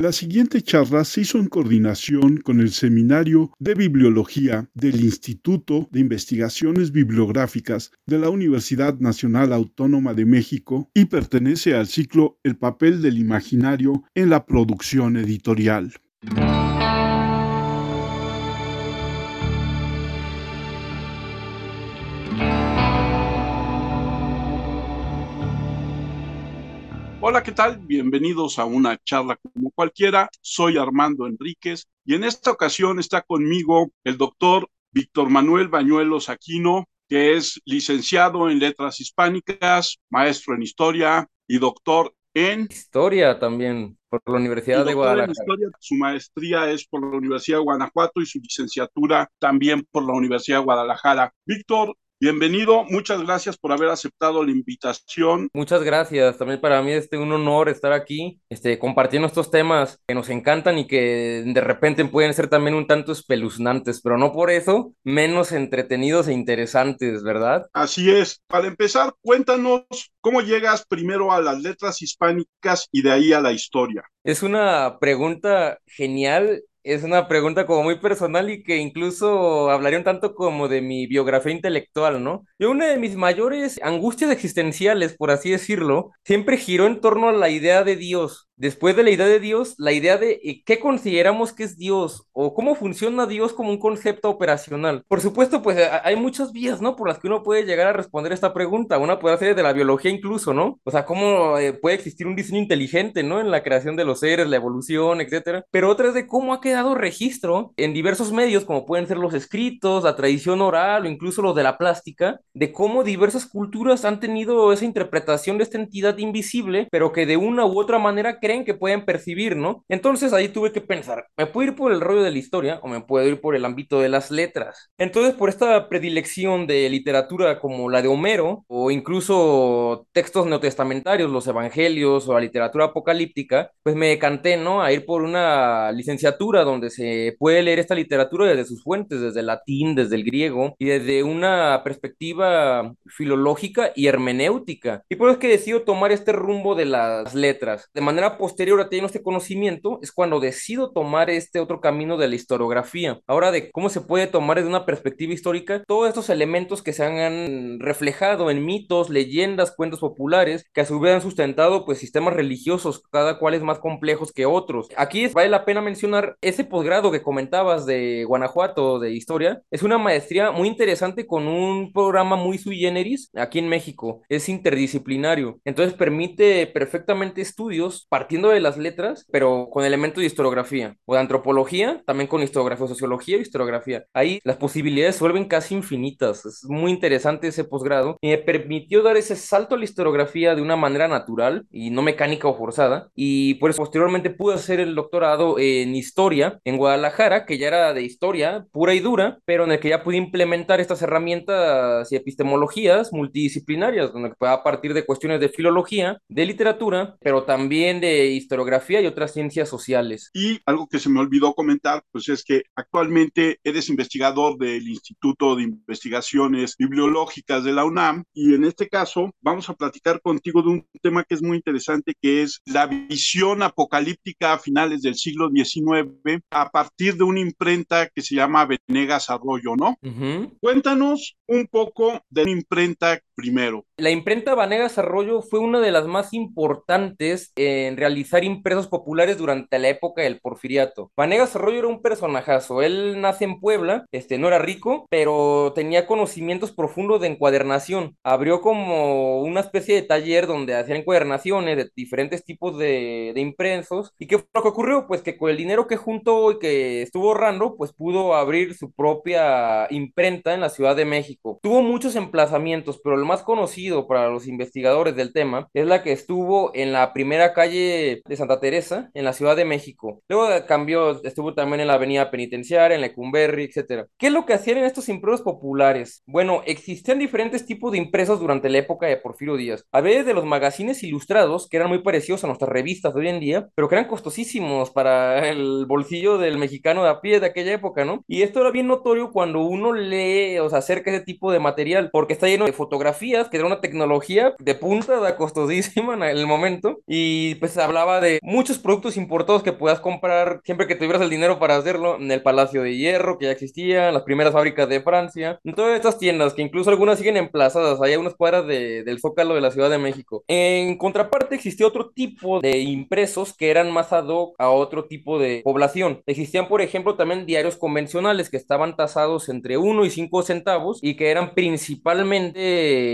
La siguiente charla se hizo en coordinación con el Seminario de Bibliología del Instituto de Investigaciones Bibliográficas de la Universidad Nacional Autónoma de México y pertenece al ciclo El papel del imaginario en la producción editorial. Hola, ¿qué tal? Bienvenidos a una charla como cualquiera. Soy Armando Enríquez y en esta ocasión está conmigo el doctor Víctor Manuel Bañuelos Aquino, que es licenciado en Letras Hispánicas, maestro en Historia y doctor en... Historia también, por la Universidad de Guadalajara. Su maestría es por la Universidad de Guanajuato y su licenciatura también por la Universidad de Guadalajara. Víctor, Bienvenido, muchas gracias por haber aceptado la invitación. Muchas gracias, también para mí es este, un honor estar aquí, este, compartiendo estos temas que nos encantan y que de repente pueden ser también un tanto espeluznantes, pero no por eso menos entretenidos e interesantes, ¿verdad? Así es. Para empezar, cuéntanos cómo llegas primero a las letras hispánicas y de ahí a la historia. Es una pregunta genial es una pregunta como muy personal y que incluso hablaría un tanto como de mi biografía intelectual, ¿no? Yo una de mis mayores angustias existenciales, por así decirlo, siempre giró en torno a la idea de Dios. Después de la idea de Dios, la idea de eh, qué consideramos que es Dios o cómo funciona Dios como un concepto operacional. Por supuesto, pues hay muchas vías, ¿no? Por las que uno puede llegar a responder esta pregunta. Una puede ser de la biología incluso, ¿no? O sea, cómo eh, puede existir un diseño inteligente, ¿no? En la creación de los seres, la evolución, etcétera. Pero otra es de cómo ha quedado registro en diversos medios, como pueden ser los escritos, la tradición oral o incluso los de la plástica, de cómo diversas culturas han tenido esa interpretación de esta entidad invisible, pero que de una u otra manera creen que pueden percibir, ¿no? Entonces ahí tuve que pensar, ¿me puedo ir por el rollo de la historia o me puedo ir por el ámbito de las letras? Entonces, por esta predilección de literatura como la de Homero o incluso textos neotestamentarios, los evangelios o la literatura apocalíptica, pues me decanté, ¿no? A ir por una licenciatura donde se puede leer esta literatura desde sus fuentes, desde el latín, desde el griego y desde una perspectiva filológica y hermenéutica. Y por eso es que decido tomar este rumbo de las letras. De manera posterior a tener este conocimiento es cuando decido tomar este otro camino de la historiografía. Ahora de cómo se puede tomar desde una perspectiva histórica todos estos elementos que se han reflejado en mitos, leyendas, cuentos populares, que a su vez han sustentado pues sistemas religiosos, cada cual es más complejos que otros. Aquí vale la pena mencionar ese posgrado que comentabas de Guanajuato de historia, es una maestría muy interesante con un programa muy sui generis aquí en México. Es interdisciplinario. Entonces permite perfectamente estudios de las letras, pero con elementos de historiografía o de antropología, también con historiografía, sociología y historiografía. Ahí las posibilidades se vuelven casi infinitas. Es muy interesante ese posgrado y me permitió dar ese salto a la historiografía de una manera natural y no mecánica o forzada. Y pues posteriormente pude hacer el doctorado en historia en Guadalajara, que ya era de historia pura y dura, pero en el que ya pude implementar estas herramientas y epistemologías multidisciplinarias, donde a partir de cuestiones de filología, de literatura, pero también de historiografía y otras ciencias sociales. Y algo que se me olvidó comentar, pues es que actualmente eres investigador del Instituto de Investigaciones Bibliológicas de la UNAM y en este caso vamos a platicar contigo de un tema que es muy interesante, que es la visión apocalíptica a finales del siglo XIX a partir de una imprenta que se llama Venegas Arroyo, ¿no? Cuéntanos un poco de la imprenta primero. La imprenta Vanegas Arroyo fue una de las más importantes en realizar impresos populares durante la época del porfiriato. Vanegas Arroyo era un personajazo. Él nace en Puebla, este, no era rico, pero tenía conocimientos profundos de encuadernación. Abrió como una especie de taller donde hacían encuadernaciones de diferentes tipos de, de impresos. ¿Y qué fue lo que ocurrió? Pues que con el dinero que juntó y que estuvo ahorrando, pues pudo abrir su propia imprenta en la Ciudad de México. Tuvo muchos emplazamientos, pero el más conocido para los investigadores del tema es la que estuvo en la primera calle de Santa Teresa, en la Ciudad de México. Luego cambió, estuvo también en la Avenida Penitenciaria, en Lecumberri, etc. ¿Qué es lo que hacían en estos impresos populares? Bueno, existían diferentes tipos de impresos durante la época de Porfirio Díaz. A veces de los magazines ilustrados, que eran muy parecidos a nuestras revistas de hoy en día, pero que eran costosísimos para el bolsillo del mexicano de a pie de aquella época, ¿no? Y esto era bien notorio cuando uno lee, o sea, acerca de ese tipo de material, porque está lleno de fotografías fotografías, que era una tecnología de punta, costosísima en el momento, y pues hablaba de muchos productos importados que puedas comprar siempre que tuvieras el dinero para hacerlo en el Palacio de Hierro, que ya existía, las primeras fábricas de Francia, en todas estas tiendas, que incluso algunas siguen emplazadas, hay unas cuadras de, del Zócalo de la Ciudad de México. En contraparte existía otro tipo de impresos que eran más ad hoc a otro tipo de población. Existían, por ejemplo, también diarios convencionales que estaban tasados entre 1 y 5 centavos y que eran principalmente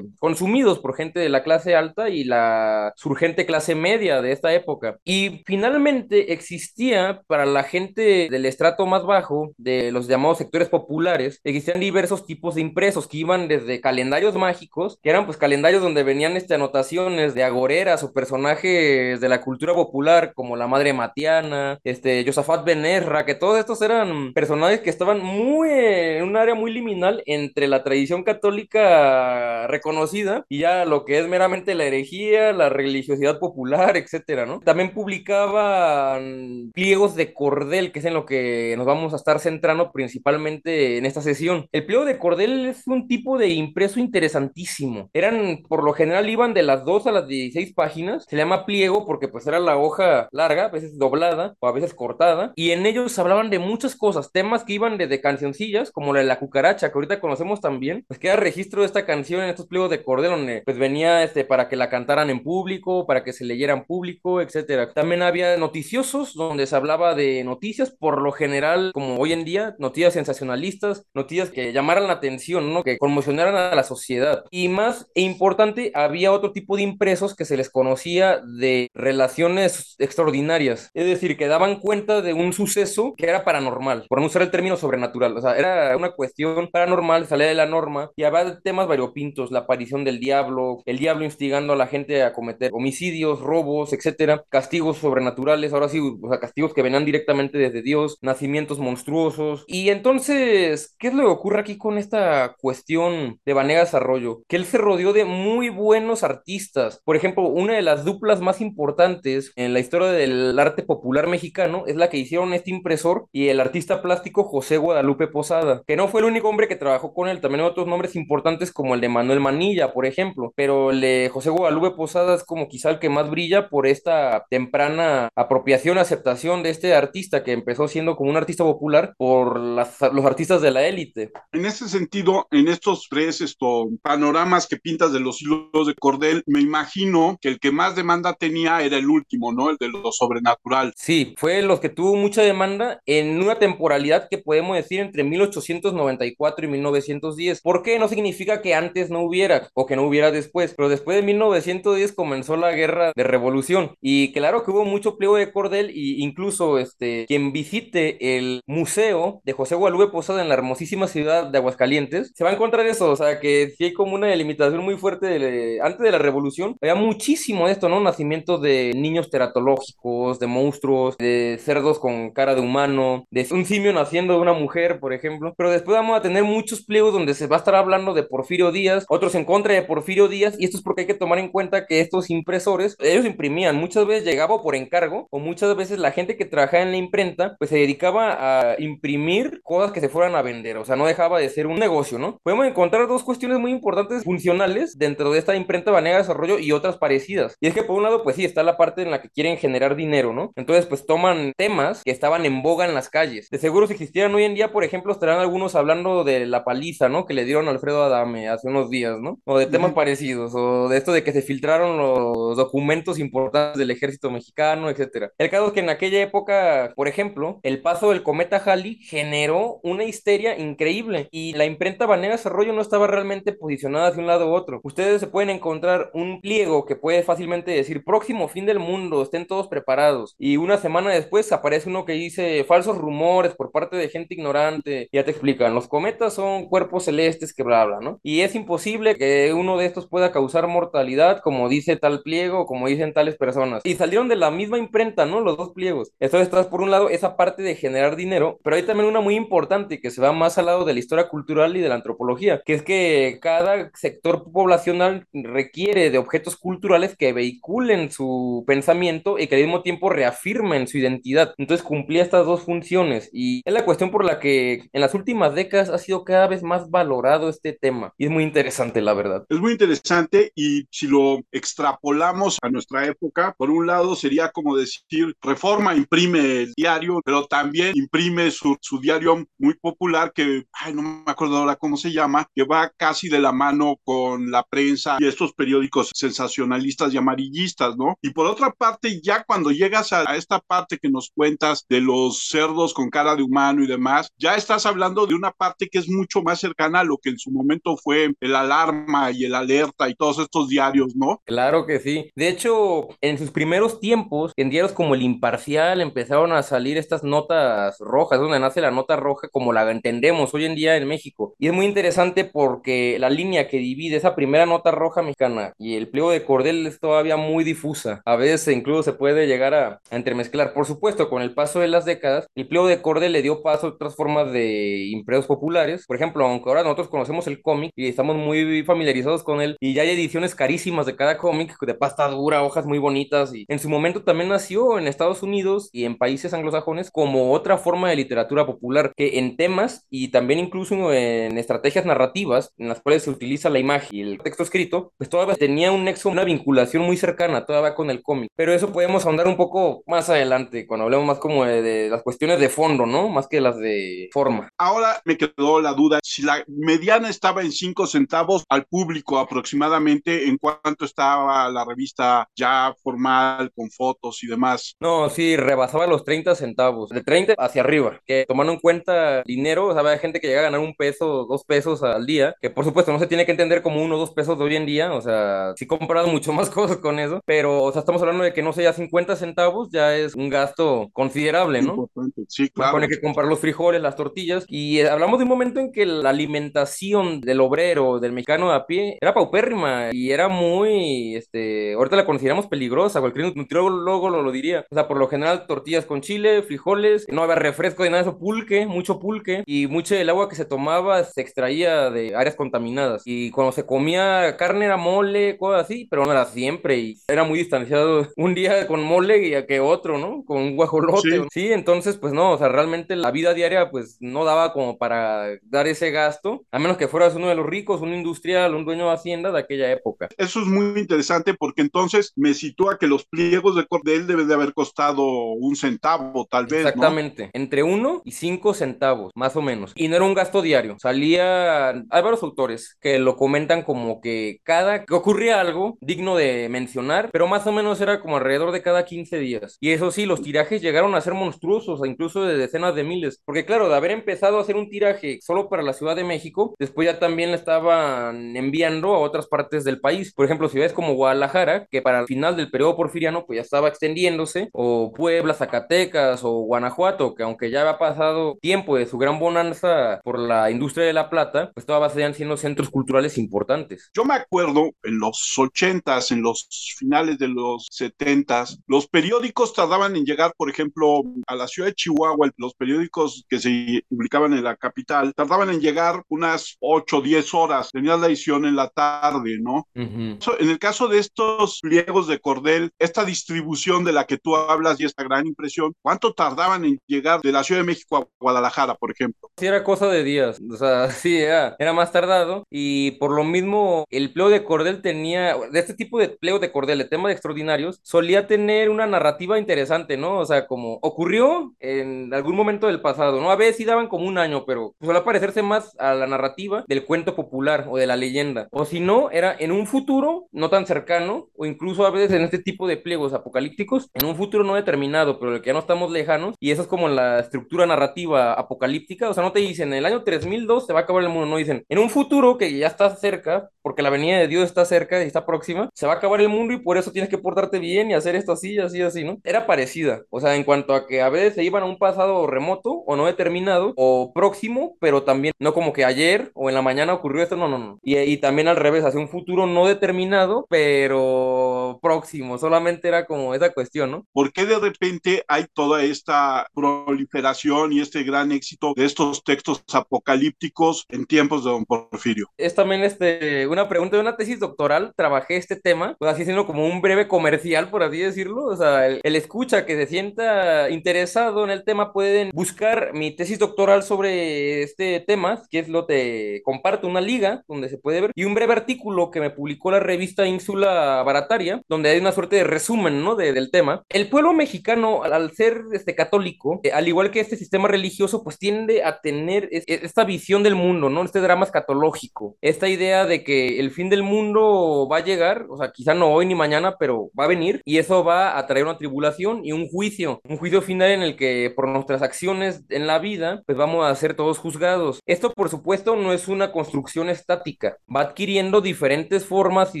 consumidos por gente de la clase alta y la surgente clase media de esta época. Y finalmente existía para la gente del estrato más bajo, de los llamados sectores populares, existían diversos tipos de impresos que iban desde calendarios mágicos, que eran pues calendarios donde venían este, anotaciones de agoreras o personajes de la cultura popular como la Madre Matiana, este, Josafat Benerra, que todos estos eran personajes que estaban muy en un área muy liminal entre la tradición católica reconocida y ya lo que es meramente la herejía, la religiosidad popular, etcétera, ¿no? También publicaban pliegos de cordel, que es en lo que nos vamos a estar centrando principalmente en esta sesión. El pliego de cordel es un tipo de impreso interesantísimo. Eran, por lo general, iban de las 2 a las 16 páginas. Se llama pliego porque pues era la hoja larga, a veces doblada o a veces cortada, y en ellos hablaban de muchas cosas, temas que iban desde cancioncillas, como la de la cucaracha, que ahorita conocemos también, pues queda registro de esta canción en estos pliegos de cordel, donde pues venía este, para que la cantaran en público, para que se leyera en público, etcétera. También había noticiosos, donde se hablaba de noticias, por lo general, como hoy en día, noticias sensacionalistas, noticias que llamaran la atención, ¿no? Que conmocionaran a la sociedad. Y más e importante, había otro tipo de impresos que se les conocía de relaciones extraordinarias, es decir, que daban cuenta de un suceso que era paranormal, por no usar el término sobrenatural, o sea, era una cuestión paranormal, salía de la norma y había temas variopintos, la aparición del diablo, el diablo instigando a la gente a cometer homicidios, robos, etcétera, castigos sobrenaturales, ahora sí, o sea, castigos que venían directamente desde Dios, nacimientos monstruosos. Y entonces, ¿qué es lo que ocurre aquí con esta cuestión de Vanegas Arroyo? Que él se rodeó de muy buenos artistas. Por ejemplo, una de las duplas más importantes en la historia del arte popular mexicano es la que hicieron este impresor y el artista plástico José Guadalupe Posada, que no fue el único hombre que trabajó con él, también otros nombres importantes como el de Manuel Manilla, por ejemplo, pero el de José Guadalupe Posada es como quizá el que más brilla por esta temprana apropiación, aceptación de este artista que empezó siendo como un artista popular por las, los artistas de la élite. En ese sentido, en estos tres esto, panoramas que pintas de los hilos de cordel, me imagino que el que más demanda tenía era el último, ¿no? El de lo sobrenatural. Sí, fue los que tuvo mucha demanda en una temporalidad que podemos decir entre 1894 y 1910. ¿Por qué? No significa que antes no hubiera o que no hubiera después, pero después de 1910 comenzó la guerra de revolución y claro que hubo mucho pliego de cordel y incluso este quien visite el museo de José Guadalupe Posada en la hermosísima ciudad de Aguascalientes se va a encontrar eso, o sea que sí hay como una delimitación muy fuerte de, antes de la revolución, había muchísimo de esto, ¿no? Nacimiento de niños teratológicos, de monstruos, de cerdos con cara de humano, de un simio naciendo de una mujer, por ejemplo, pero después vamos a tener muchos pliegos donde se va a estar hablando de Porfirio Díaz, otros en contra de Porfirio Díaz y esto es porque hay que tomar en cuenta que estos impresores, ellos imprimían, muchas veces llegaba por encargo o muchas veces la gente que trabajaba en la imprenta pues se dedicaba a imprimir cosas que se fueran a vender, o sea, no dejaba de ser un negocio, ¿no? Podemos encontrar dos cuestiones muy importantes funcionales dentro de esta imprenta Banega Desarrollo y otras parecidas. Y es que por un lado, pues sí, está la parte en la que quieren generar dinero, ¿no? Entonces, pues toman temas que estaban en boga en las calles. De seguro si existieran hoy en día, por ejemplo, estarán algunos hablando de la paliza, ¿no? Que le dieron a Alfredo Adame hace unos días, ¿no? O de temas parecidos, o de esto de que se filtraron los documentos importantes del ejército mexicano, etcétera. El caso es que en aquella época, por ejemplo, el paso del cometa Halley generó una histeria increíble y la imprenta Banera Desarrollo no estaba realmente posicionada hacia un lado u otro. Ustedes se pueden encontrar un pliego que puede fácilmente decir próximo fin del mundo, estén todos preparados y una semana después aparece uno que dice falsos rumores por parte de gente ignorante, ya te explican, los cometas son cuerpos celestes que bla bla, ¿no? Y es imposible que uno de estos pueda causar mortalidad como dice tal pliego, como dicen tales personas. Y salieron de la misma imprenta, ¿no? Los dos pliegos. Entonces estás por un lado esa parte de generar dinero, pero hay también una muy importante que se va más al lado de la historia cultural y de la antropología, que es que cada sector poblacional requiere de objetos culturales que vehiculen su pensamiento y que al mismo tiempo reafirmen su identidad. Entonces cumplía estas dos funciones y es la cuestión por la que en las últimas décadas ha sido cada vez más valorado este tema. Y es muy interesante, la verdad. Es muy interesante y si lo extrapolamos a nuestra época, por un lado sería como decir, Reforma imprime el diario, pero también imprime su, su diario muy popular que, ay, no me acuerdo ahora cómo se llama, que va casi de la mano con la prensa y estos periódicos sensacionalistas y amarillistas, ¿no? Y por otra parte, ya cuando llegas a, a esta parte que nos cuentas de los cerdos con cara de humano y demás, ya estás hablando de una parte que es mucho más cercana a lo que en su momento fue el alarma y el alerta y todos estos diarios, ¿no? Claro que sí. De hecho, en sus primeros tiempos, en diarios como El Imparcial empezaron a salir estas notas rojas, donde nace la nota roja como la entendemos hoy en día en México. Y es muy interesante porque la línea que divide esa primera nota roja mexicana y el pliego de cordel es todavía muy difusa. A veces incluso se puede llegar a, entremezclar. Por supuesto, con el paso de las décadas, el pliego de cordel le dio paso a otras formas de impresos populares. Por ejemplo, aunque ahora nosotros conocemos el cómic y estamos muy familiarizados con él, y ya hay ediciones carísimas de cada cómic, de pasta dura, hojas muy bonitas, y en su momento también nació en Estados Unidos y en países anglosajones como otra forma de literatura popular, que en temas y también incluso en estrategias narrativas en las cuales se utiliza la imagen y el texto escrito, pues todavía tenía un nexo, una vinculación muy cercana todavía con el cómic. Pero eso podemos ahondar un poco más adelante, cuando hablemos más como de, de las cuestiones de fondo, ¿no? Más que las de forma. Ahora me quedó la duda, si la mediana estaba en 5 centavos al público aproximadamente, ¿en cuánto estaba la revista ya formal, con fotos y demás? No, sí, rebasaba los 30 centavos, de 30 hacia arriba, que tomando en cuenta dinero, o sea, había gente que llega a ganar un peso, dos pesos al día, que por supuesto no se tiene que entender como uno o dos pesos de hoy en día, o sea, sí comprado mucho más cosas con eso, pero, o sea, estamos hablando de que no sé, ya 50 centavos ya es un gasto considerable, ¿no? Importante. Sí, claro. Pone que comprar los frijoles, las tortillas, y eh, hablamos de un momento en que la alimentación del obrero, del mexicano de a pie, era paupérrima y era muy, este, ahorita la consideramos peligrosa, cualquier nutriólogo lo, lo diría. O sea, por lo general, tortillas con chile, frijoles, no había refresco de nada eso, pulque, mucho pulque, y mucho del agua que se tomaba se extraía de áreas contaminadas. Y cuando se comía carne era mole, cosas así, pero no era siempre, y era muy distanciado un día con mole y a que otro, ¿no? Con un guajolote. Sí. sí, entonces, pues no, o sea, realmente la vida diaria, pues no daba como para dar ese gasto, a menos que fueras uno de los ricos, un industrial, un dueño de hacienda de aquella época. Eso es muy interesante porque entonces me sitúa que los pliegos de cordel deben de haber costado un centavo, tal vez. Exactamente, ¿no? entre uno y cinco centavos, más o menos. Y no era un gasto diario. Salía, hay varios autores que lo comentan como que cada, que ocurría algo digno de mencionar, pero más o menos era como alrededor de cada 15 días. Y eso sí, los tirajes llegaron a ser monstruosos, incluso de decenas de miles. Porque claro, de haber empezado a hacer un tiraje solo para la Ciudad de México, después ya también le estaban enviando a otras partes del país. Por ejemplo, ciudades como Guadalajara, que para el final del periodo porfiriano pues ya estaba extendiéndose, o Puebla, Zacatecas o Guanajuato, que aunque ya había pasado tiempo de su gran bonanza por la industria de la plata, pues todavía seguían siendo centros culturales importantes. Yo me acuerdo en los ochentas, en los finales de los setentas, los periódicos tardaban en llegar, por ejemplo, a la ciudad de Chihuahua, los periódicos que se publicaban en la capital, tardaban en llegar unas 8 o 10 horas, tenías la edición en la tarde, ¿no? Uh -huh. En el caso de estos pliegos de cordel, esta distribución de la que tú hablas y esta gran impresión, ¿cuánto tardaban en llegar de la Ciudad de México a Guadalajara, por ejemplo? Sí, era cosa de días, o sea, sí, era, era más tardado y por lo mismo el pliego de cordel tenía, de este tipo de pliego de cordel, de temas extraordinarios, solía tener una narrativa interesante, ¿no? O sea, como ocurrió en algún momento del pasado, ¿no? A veces sí daban como un año, pero suele parecerse más a la narrativa del cuento popular o de la leyenda. O si no, era en un futuro no tan cercano, o incluso a veces en este tipo de pliegos apocalípticos, en un futuro no determinado, pero el que ya no estamos lejanos, y eso es como la estructura narrativa apocalíptica, o sea, no te dicen en el año 3002 se va a acabar el mundo, no dicen en un futuro que ya está cerca, porque la venida de Dios está cerca y está próxima, se va a acabar el mundo y por eso tienes que portarte bien y hacer esto así, así, así, ¿no? Era parecida, o sea, en cuanto a que a veces se iban a un pasado remoto o no determinado o próximo, pero también no como que ayer o en la mañana ocurrió esto, no, no, no. Y, y también al revés, hacia un futuro no determinado, pero próximo, solamente era como esa cuestión, ¿no? ¿Por qué de repente hay toda esta proliferación y este gran éxito de estos textos apocalípticos en tiempos de don Porfirio? Es también este, una pregunta de una tesis doctoral, trabajé este tema, pues así siendo como un breve comercial, por así decirlo, o sea, el, el escucha que se sienta interesado en el tema pueden buscar mi tesis doctoral sobre este tema, que es lo te comparto una liga liga, donde se puede ver, y un breve artículo que me publicó la revista Ínsula Barataria, donde hay una suerte de resumen, ¿no? del tema. El pueblo mexicano, al ser este, católico, eh, al igual que este sistema religioso, pues tiende a tener esta visión del mundo, ¿no? Este drama escatológico, esta idea de que el fin del mundo va a llegar, o sea, quizá no hoy ni mañana, pero va a venir, y eso va a traer una tribulación y un juicio, un juicio final en el que por nuestras acciones en la vida, pues vamos a ser todos juzgados. Esto, por supuesto, no es una construcción estática, va adquiriendo diferentes formas y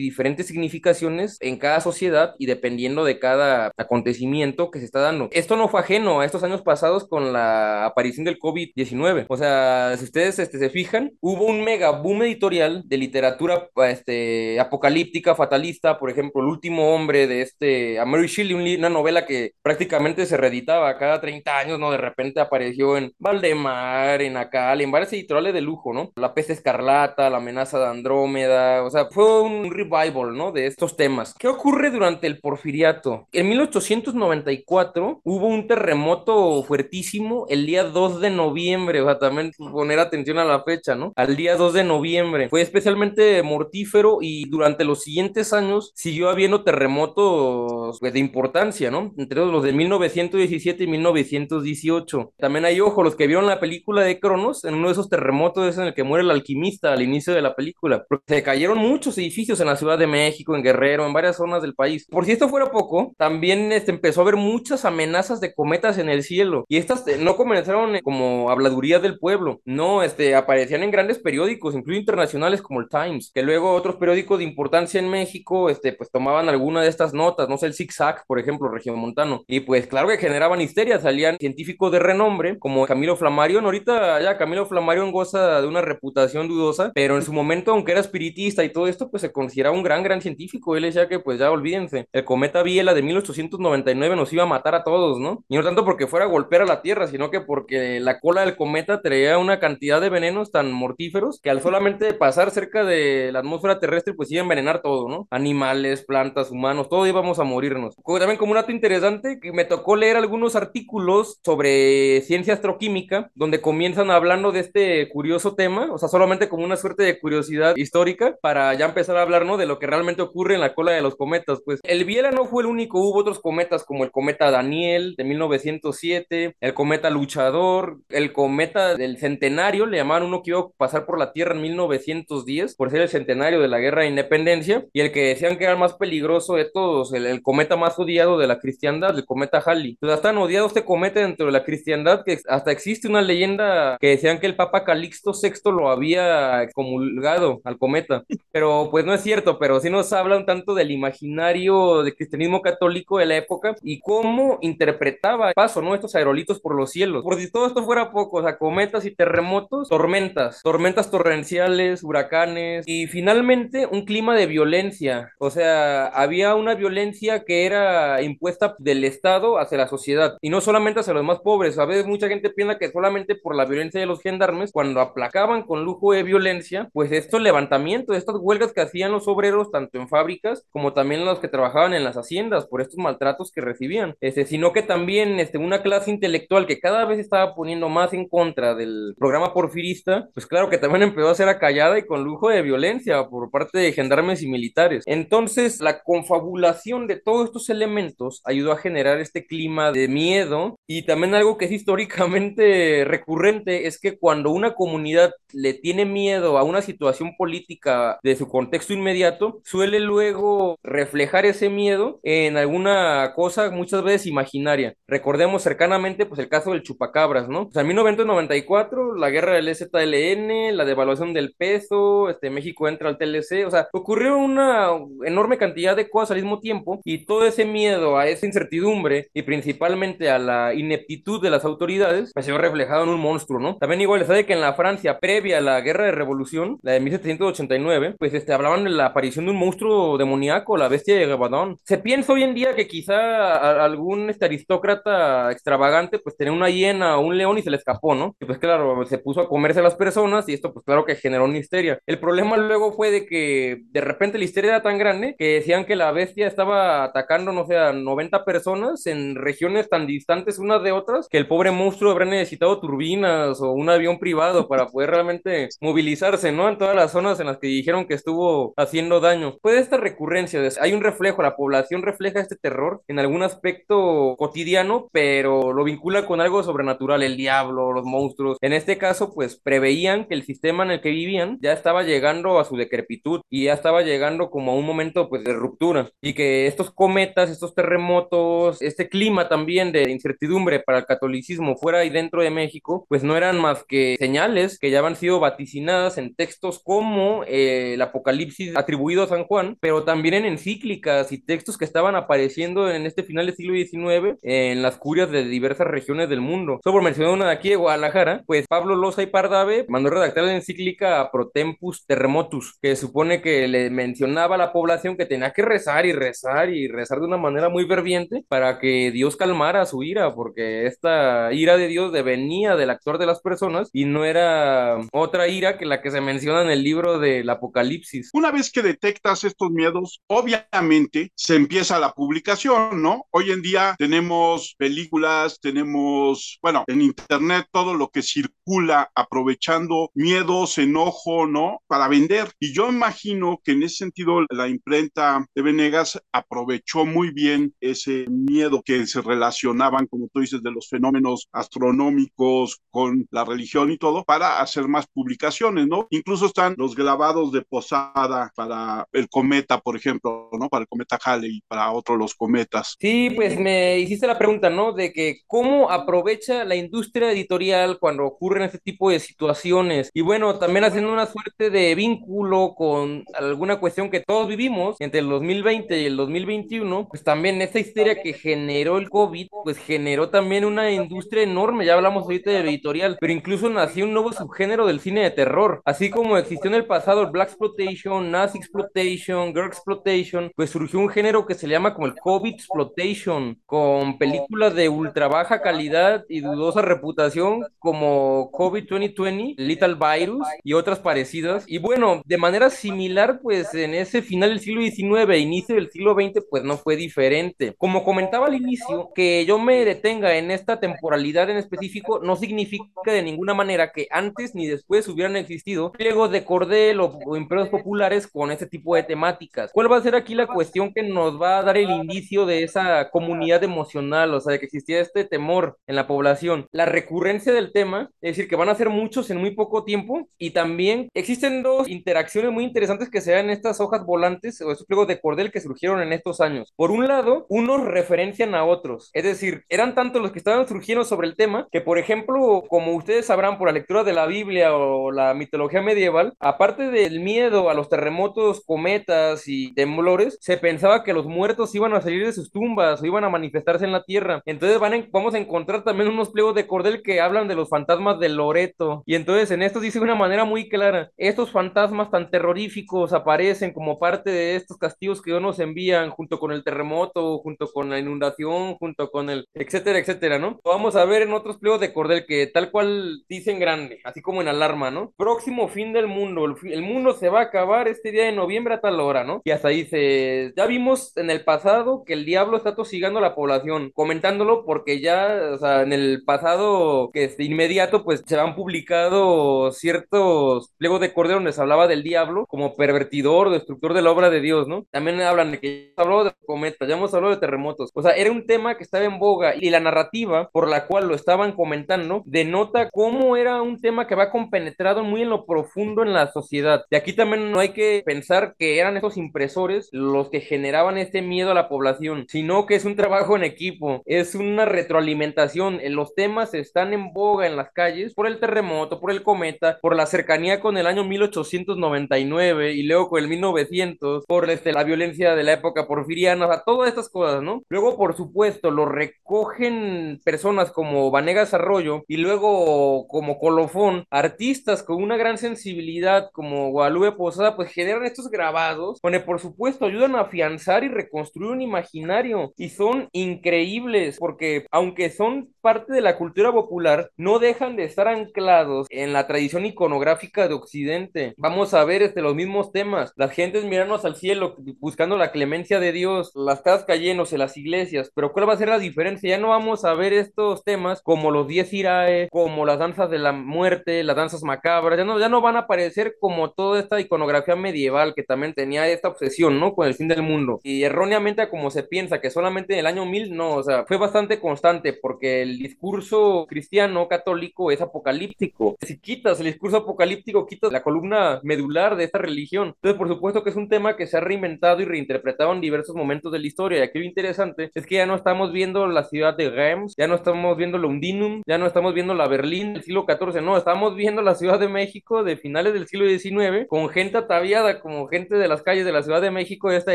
diferentes significaciones en cada sociedad y dependiendo de cada acontecimiento que se está dando. Esto no fue ajeno a estos años pasados con la aparición del COVID-19. O sea, si ustedes este, se fijan, hubo un mega boom editorial de literatura este, apocalíptica, fatalista, por ejemplo, El último hombre de este, a Mary Shelley, una novela que prácticamente se reeditaba cada 30 años, ¿no? De repente apareció en Valdemar, en Acal, en varias editoriales de lujo, ¿no? La peste escarlata, la amenaza de Andrómeda, o sea, fue un revival, ¿no? De estos temas. ¿Qué ocurre durante el porfiriato? En 1894 hubo un terremoto fuertísimo el día 2 de noviembre, o sea, también poner atención a la fecha, ¿no? Al día 2 de noviembre. Fue especialmente mortífero y durante los siguientes años siguió habiendo terremotos pues, de importancia, ¿no? Entre los de 1917 y 1918. También hay, ojo, los que vieron la película de Cronos, en uno de esos terremotos es en el que muere el alquimista al inicio de la película. Porque se cayeron muchos edificios en la Ciudad de México, en Guerrero, en varias zonas del país. Por si esto fuera poco, también este, empezó a haber muchas amenazas de cometas en el cielo. Y estas eh, no comenzaron eh, como habladurías del pueblo, no, este, aparecían en grandes periódicos, incluso internacionales como el Times, que luego otros periódicos de importancia en México, este, pues tomaban alguna de estas notas, no sé, el Zig Zag, por ejemplo, Montano y pues claro que generaban histeria, salían científicos de renombre como Camilo Flammarion, ahorita ya Camilo Flammarion goza de una reputación dudosa, pero en su momento, aunque era espiritista y todo esto, pues se consideraba un gran, gran científico, él decía que pues ya olvídense, el cometa Biela de 1899 nos iba a matar a todos, ¿no? Y no tanto porque fuera a golpear a la Tierra, sino que porque la cola del cometa traía una cantidad de venenos tan mortíferos que al solamente pasar cerca de la atmósfera terrestre, pues iba a envenenar todo, ¿no? Animales, plantas, humanos, todo íbamos a morirnos. También como un dato interesante, que me tocó leer algunos artículos sobre ciencia astroquímica, donde comienzan hablando de este curioso tema, o sea, solamente como una suerte de curiosidad histórica, para ya empezar a hablar, ¿no? De lo que realmente ocurre en la cola de los cometas. Pues el Biela no fue el único, hubo otros cometas como el cometa Daniel de 1907, el cometa Luchador, el cometa del centenario, le llamaban uno que iba a pasar por la Tierra en 1910, por ser el centenario de la Guerra de Independencia, y el que decían que era el más peligroso de todos, el, el cometa más odiado de la cristiandad, el cometa Halley. Entonces, hasta han odiado este cometa dentro de la cristiandad, que hasta existe una leyenda que decían que el Papa Calixto VI lo había excomulgado al cometa, pero pues no es cierto, pero sí nos habla un tanto del imaginario del cristianismo católico de la época y cómo interpretaba paso, ¿no? Estos aerolitos por los cielos. Por si todo esto fuera poco, o sea, cometas y terremotos, tormentas, tormentas torrenciales, huracanes y finalmente un clima de violencia. O sea, había una violencia que era impuesta del Estado hacia la sociedad y no solamente hacia los más pobres. A veces mucha gente piensa que solamente por la violencia de los gendarmes, cuando aplacaban con lujo de violencia, pues estos levantamientos, estas huelgas que hacían los obreros, tanto en fábricas como también los que trabajaban en las haciendas, por estos maltratos que recibían. Este, sino que también este, una clase intelectual que cada vez estaba poniendo más en contra del programa porfirista, pues claro que también empezó a ser acallada y con lujo de violencia por parte de gendarmes y militares. Entonces, la confabulación de todos estos elementos ayudó a generar este clima de miedo y también algo que es históricamente recurrente es que cuando una comunidad le tiene miedo a una situación política de su contexto inmediato, suele luego reflejar ese miedo en alguna cosa muchas veces imaginaria. Recordemos cercanamente pues el caso del chupacabras, ¿no? O en 1994, la guerra del ZLN, la devaluación del peso, este México entra al TLC, o sea, ocurrió una enorme cantidad de cosas al mismo tiempo y todo ese miedo a esa incertidumbre y principalmente a la ineptitud de las autoridades, pues se ve reflejado en un monstruo, ¿no? También igual sabe que en la Francia previa a la guerra de revolución, la de 1789, pues este, hablaban de la aparición de un monstruo demoníaco, la bestia de Gabadón. Se piensa hoy en día que quizá algún este, aristócrata extravagante pues tenía una hiena o un león y se le escapó, ¿no? Y pues claro, se puso a comerse a las personas y esto pues claro que generó una histeria. El problema luego fue de que de repente la histeria era tan grande que decían que la bestia estaba atacando, no sé, a 90 personas en regiones tan distantes unas de otras que el pobre monstruo habría necesitado turbinas o un avión privado para poder realmente movilizar ¿no? En todas las zonas en las que dijeron que estuvo haciendo daño. Pues esta recurrencia, hay un reflejo, la población refleja este terror en algún aspecto cotidiano, pero lo vincula con algo sobrenatural, el diablo, los monstruos. En este caso, pues preveían que el sistema en el que vivían ya estaba llegando a su decrepitud y ya estaba llegando como a un momento pues de ruptura y que estos cometas, estos terremotos, este clima también de incertidumbre para el catolicismo fuera y dentro de México, pues no eran más que señales que ya habían sido vaticinadas en textos como eh, el Apocalipsis atribuido a San Juan, pero también en encíclicas y textos que estaban apareciendo en este final del siglo XIX en las curias de diversas regiones del mundo. Por mencionar una de aquí de Guadalajara, pues Pablo Loza y Pardave mandó redactar la encíclica Pro Tempus Terremotus, que supone que le mencionaba a la población que tenía que rezar y rezar y rezar de una manera muy ferviente para que Dios calmara su ira, porque esta ira de Dios venía del actor de las personas y no era otra ira que la que se menciona en el libro del Apocalipsis. Una vez que detectas estos miedos, obviamente se empieza la publicación, ¿no? Hoy en día tenemos películas, tenemos, bueno, en internet todo lo que circula aprovechando miedos, enojo, ¿no? Para vender. Y yo imagino que en ese sentido la imprenta de Venegas aprovechó muy bien ese miedo que se relacionaban, como tú dices, de los fenómenos astronómicos con la religión y todo, para hacer más publicaciones, ¿no? Incluso están los grabados de posada para el cometa, por ejemplo, ¿no? Para el cometa Halley y para otros los cometas. Sí, pues me hiciste la pregunta, ¿no? De que cómo aprovecha la industria editorial cuando ocurren este tipo de situaciones. Y bueno, también haciendo una suerte de vínculo con alguna cuestión que todos vivimos entre el 2020 y el 2021, pues también esta histeria que generó el COVID, pues generó también una industria enorme, ya hablamos ahorita de editorial, pero incluso nació un nuevo subgénero del cine de terror, así como existió en el pasado el Black Exploitation, Nazi Exploitation, Girl Exploitation, pues surgió un género que se llama como el COVID Exploitation, con películas de ultra baja calidad y dudosa reputación como COVID 2020, Little Virus y otras parecidas. Y bueno, de manera similar, pues en ese final del siglo XIX, inicio del siglo XX, pues no fue diferente. Como comentaba al inicio, que yo me detenga en esta temporalidad en específico no significa de ninguna manera que antes ni después hubieran existido pliegos de cordel o, o populares con este tipo de temáticas. ¿Cuál va a ser aquí la cuestión que nos va a dar el indicio de esa comunidad emocional, o sea, de que existía este temor en la población? La recurrencia del tema, es decir, que van a ser muchos en muy poco tiempo y también existen dos interacciones muy interesantes que se dan en estas hojas volantes o estos pliegos de cordel que surgieron en estos años. Por un lado, unos referencian a otros, es decir, eran tantos los que estaban surgiendo sobre el tema que, por ejemplo, como ustedes sabrán por la lectura de la Biblia o la mitología medieval, aparte del miedo a los terremotos, cometas y temblores, se pensaba que los muertos iban a salir de sus tumbas o iban a manifestarse en la tierra. Entonces van vamos a encontrar también unos pliegos de cordel que hablan de los fantasmas de Loreto. Y entonces en esto dice de una manera muy clara, estos fantasmas tan terroríficos aparecen como parte de estos castigos que Dios nos envían junto con el terremoto, junto con la inundación, junto con el etcétera, etcétera, ¿no? Vamos a ver en otros pliegos de cordel que tal cual dicen grande, así como en alarma, ¿no? Próximo fin del mundo, el, mundo se va a acabar este día de noviembre a tal hora, ¿no? Y hasta dice, ya vimos en el pasado que el diablo está tosigando a la población, comentándolo porque ya, o sea, en el pasado que es de inmediato, pues se han publicado ciertos pliegos de cordel donde se hablaba del diablo como pervertidor, destructor de la obra de Dios, ¿no? También hablan de que ya hablado de cometas, ya hemos hablado de terremotos, o sea, era un tema que estaba en boga y la narrativa por la cual lo estaban comentando denota cómo era un tema que va compenetrado muy en lo profundo en la sociedad. De aquí también no hay que pensar que eran esos impresores los que generaban este miedo a la población, sino que es un trabajo en equipo, es una retroalimentación. Los temas están en boga en las calles por el terremoto, por el cometa, por la cercanía con el año 1899 y luego con el 1900, por este, la violencia de la época porfiriana, o sea, todas estas cosas, ¿no? Luego, por supuesto, lo recogen personas como Vanegas Arroyo y luego como colofón, artistas con una gran sensibilidad como Guadalupe Posada, pues generan estos grabados, donde por supuesto ayudan a afianzar y reconstruir un imaginario y son increíbles porque aunque son parte de la cultura popular, no dejan de estar anclados en la tradición iconográfica de Occidente. Vamos a ver este, los mismos temas, las gentes mirando al cielo buscando la clemencia de Dios, las casas cayéndose, las iglesias, pero ¿cuál va a ser la diferencia? Ya no vamos a ver estos temas como los diez iraes, como las danzas de la muerte, las danzas macabras, ya no ya no van a aparecer como toda esta iconografía medieval que también tenía esta obsesión, ¿no? Con el fin del mundo. Y erróneamente como se piensa que solamente en el año 1000, no, o sea, fue bastante constante porque el discurso cristiano católico es apocalíptico. Si quitas el discurso apocalíptico, quitas la columna medular de esta religión. Entonces, por supuesto que es un tema que se ha reinventado y reinterpretado en diversos momentos de la historia. Y aquí lo interesante es que ya no estamos viendo la ciudad de Reims, ya no estamos viendo Londinum, ya no estamos viendo la Berlín del siglo XIV, no, estamos viendo la Ciudad de México de finales del siglo XIX con gente ataviada como gente de las calles de la Ciudad de México de esta